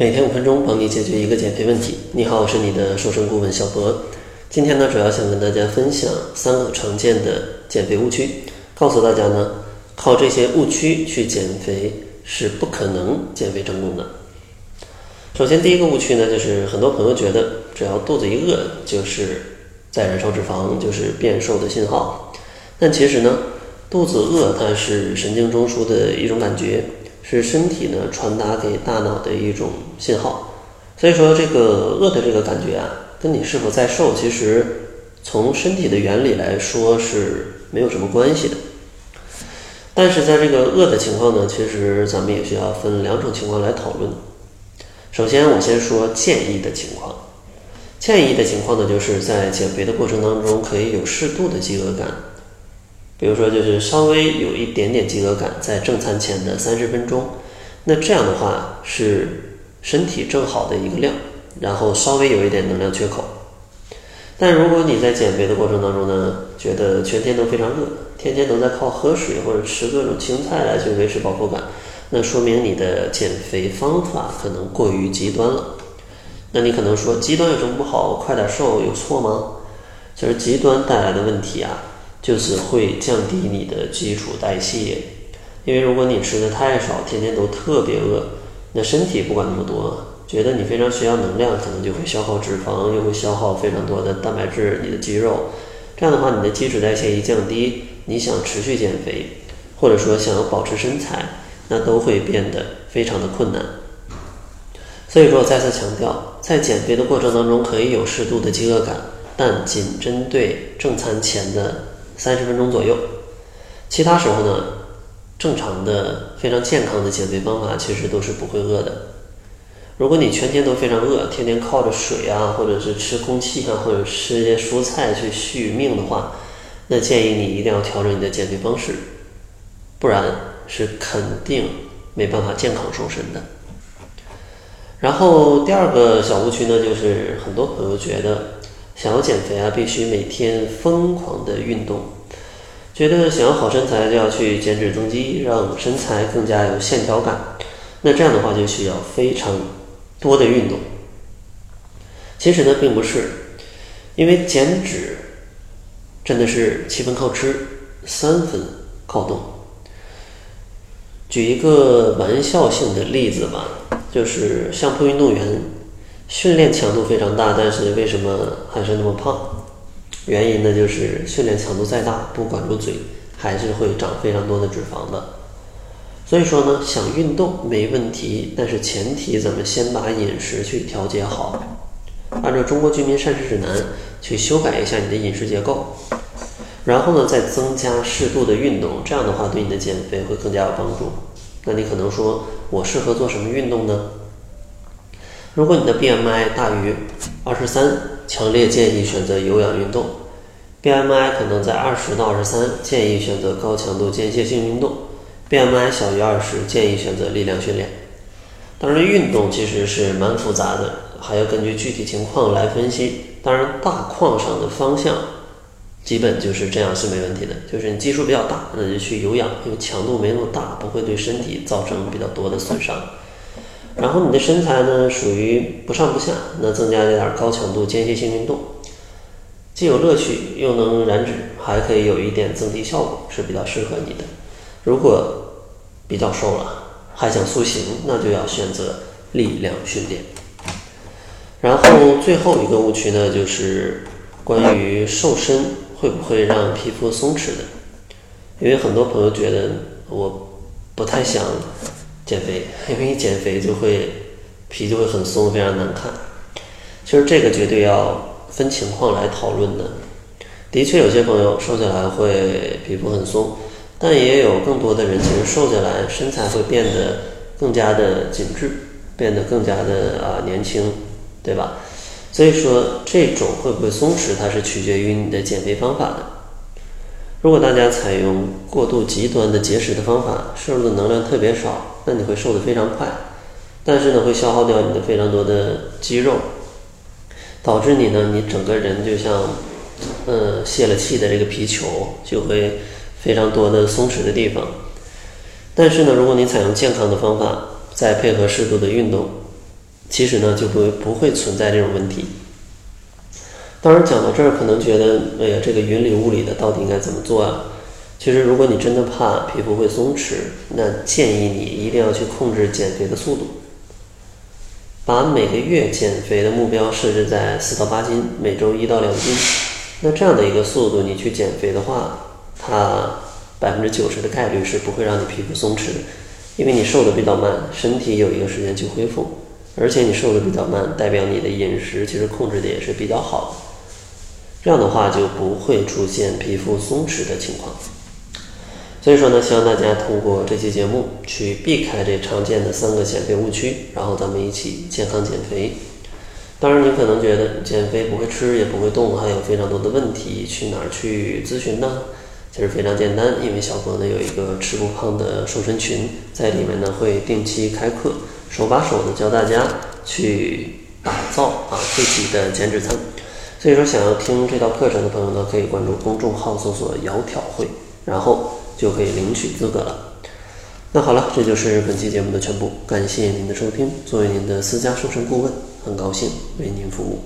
每天五分钟，帮你解决一个减肥问题。你好，我是你的瘦身顾问小博。今天呢，主要想跟大家分享三个常见的减肥误区，告诉大家呢，靠这些误区去减肥是不可能减肥成功的。首先，第一个误区呢，就是很多朋友觉得只要肚子一饿，就是在燃烧脂肪，就是变瘦的信号。但其实呢，肚子饿它是神经中枢的一种感觉。是身体呢传达给大脑的一种信号，所以说这个饿的这个感觉啊，跟你是否在瘦，其实从身体的原理来说是没有什么关系的。但是在这个饿的情况呢，其实咱们也需要分两种情况来讨论。首先，我先说建议的情况。建议的情况呢，就是在减肥的过程当中，可以有适度的饥饿感。比如说，就是稍微有一点点饥饿感，在正餐前的三十分钟，那这样的话是身体正好的一个量，然后稍微有一点能量缺口。但如果你在减肥的过程当中呢，觉得全天都非常饿，天天都在靠喝水或者吃各种青菜来去维持饱腹感，那说明你的减肥方法可能过于极端了。那你可能说，极端有什么不好？快点瘦有错吗？其实极端带来的问题啊。就是会降低你的基础代谢，因为如果你吃的太少，天天都特别饿，那身体不管那么多，觉得你非常需要能量，可能就会消耗脂肪，又会消耗非常多的蛋白质，你的肌肉，这样的话，你的基础代谢一降低，你想持续减肥，或者说想要保持身材，那都会变得非常的困难。所以说，再次强调，在减肥的过程当中，可以有适度的饥饿感，但仅针对正餐前的。三十分钟左右，其他时候呢，正常的、非常健康的减肥方法其实都是不会饿的。如果你全天都非常饿，天天靠着水啊，或者是吃空气啊，或者吃一些蔬菜去续命的话，那建议你一定要调整你的减肥方式，不然是肯定没办法健康瘦身的。然后第二个小误区呢，就是很多朋友觉得。想要减肥啊，必须每天疯狂的运动。觉得想要好身材，就要去减脂增肌，让身材更加有线条感。那这样的话，就需要非常多的运动。其实呢，并不是，因为减脂真的是七分靠吃，三分靠动。举一个玩笑性的例子吧，就是相扑运动员。训练强度非常大，但是为什么还是那么胖？原因呢，就是训练强度再大，不管住嘴，还是会长非常多的脂肪的。所以说呢，想运动没问题，但是前提咱们先把饮食去调节好，按照中国居民膳食指南去修改一下你的饮食结构，然后呢，再增加适度的运动，这样的话对你的减肥会更加有帮助。那你可能说，我适合做什么运动呢？如果你的 BMI 大于二十三，强烈建议选择有氧运动；BMI 可能在二十到二十三，建议选择高强度间歇性运动；BMI 小于二十，建议选择力量训练。当然，运动其实是蛮复杂的，还要根据具体情况来分析。当然，大框上的方向基本就是这样是没问题的。就是你基数比较大，那就去有氧，因为强度没那么大，不会对身体造成比较多的损伤。然后你的身材呢属于不上不下，那增加一点高强度间歇性运动，既有乐趣又能燃脂，还可以有一点增肌效果，是比较适合你的。如果比较瘦了还想塑形，那就要选择力量训练。然后最后一个误区呢，就是关于瘦身会不会让皮肤松弛的，因为很多朋友觉得我不太想。减肥，因为一减肥就会皮就会很松，非常难看。其实这个绝对要分情况来讨论的。的确，有些朋友瘦下来会皮肤很松，但也有更多的人其实瘦下来身材会变得更加的紧致，变得更加的啊年轻，对吧？所以说，这种会不会松弛，它是取决于你的减肥方法的。如果大家采用过度极端的节食的方法，摄入的能量特别少，那你会瘦得非常快，但是呢，会消耗掉你的非常多的肌肉，导致你呢，你整个人就像，呃，泄了气的这个皮球，就会非常多的松弛的地方。但是呢，如果你采用健康的方法，再配合适度的运动，其实呢就不不会存在这种问题。当然讲到这儿，可能觉得，哎呀，这个云里雾里的，到底应该怎么做啊？其实，如果你真的怕皮肤会松弛，那建议你一定要去控制减肥的速度，把每个月减肥的目标设置在四到八斤，每周一到两斤。那这样的一个速度，你去减肥的话，它百分之九十的概率是不会让你皮肤松弛的，因为你瘦的比较慢，身体有一个时间去恢复，而且你瘦的比较慢，代表你的饮食其实控制的也是比较好的。这样的话就不会出现皮肤松弛的情况。所以说呢，希望大家通过这期节目去避开这常见的三个减肥误区，然后咱们一起健康减肥。当然，你可能觉得减肥不会吃也不会动，还有非常多的问题，去哪儿去咨询呢？其实非常简单，因为小博呢有一个吃不胖的瘦身群，在里面呢会定期开课，手把手的教大家去打造啊自己的减脂餐。所以说，想要听这道课程的朋友呢，可以关注公众号搜索“窈窕会”，然后就可以领取资格了。那好了，这就是本期节目的全部，感谢您的收听。作为您的私家瘦身顾问，很高兴为您服务。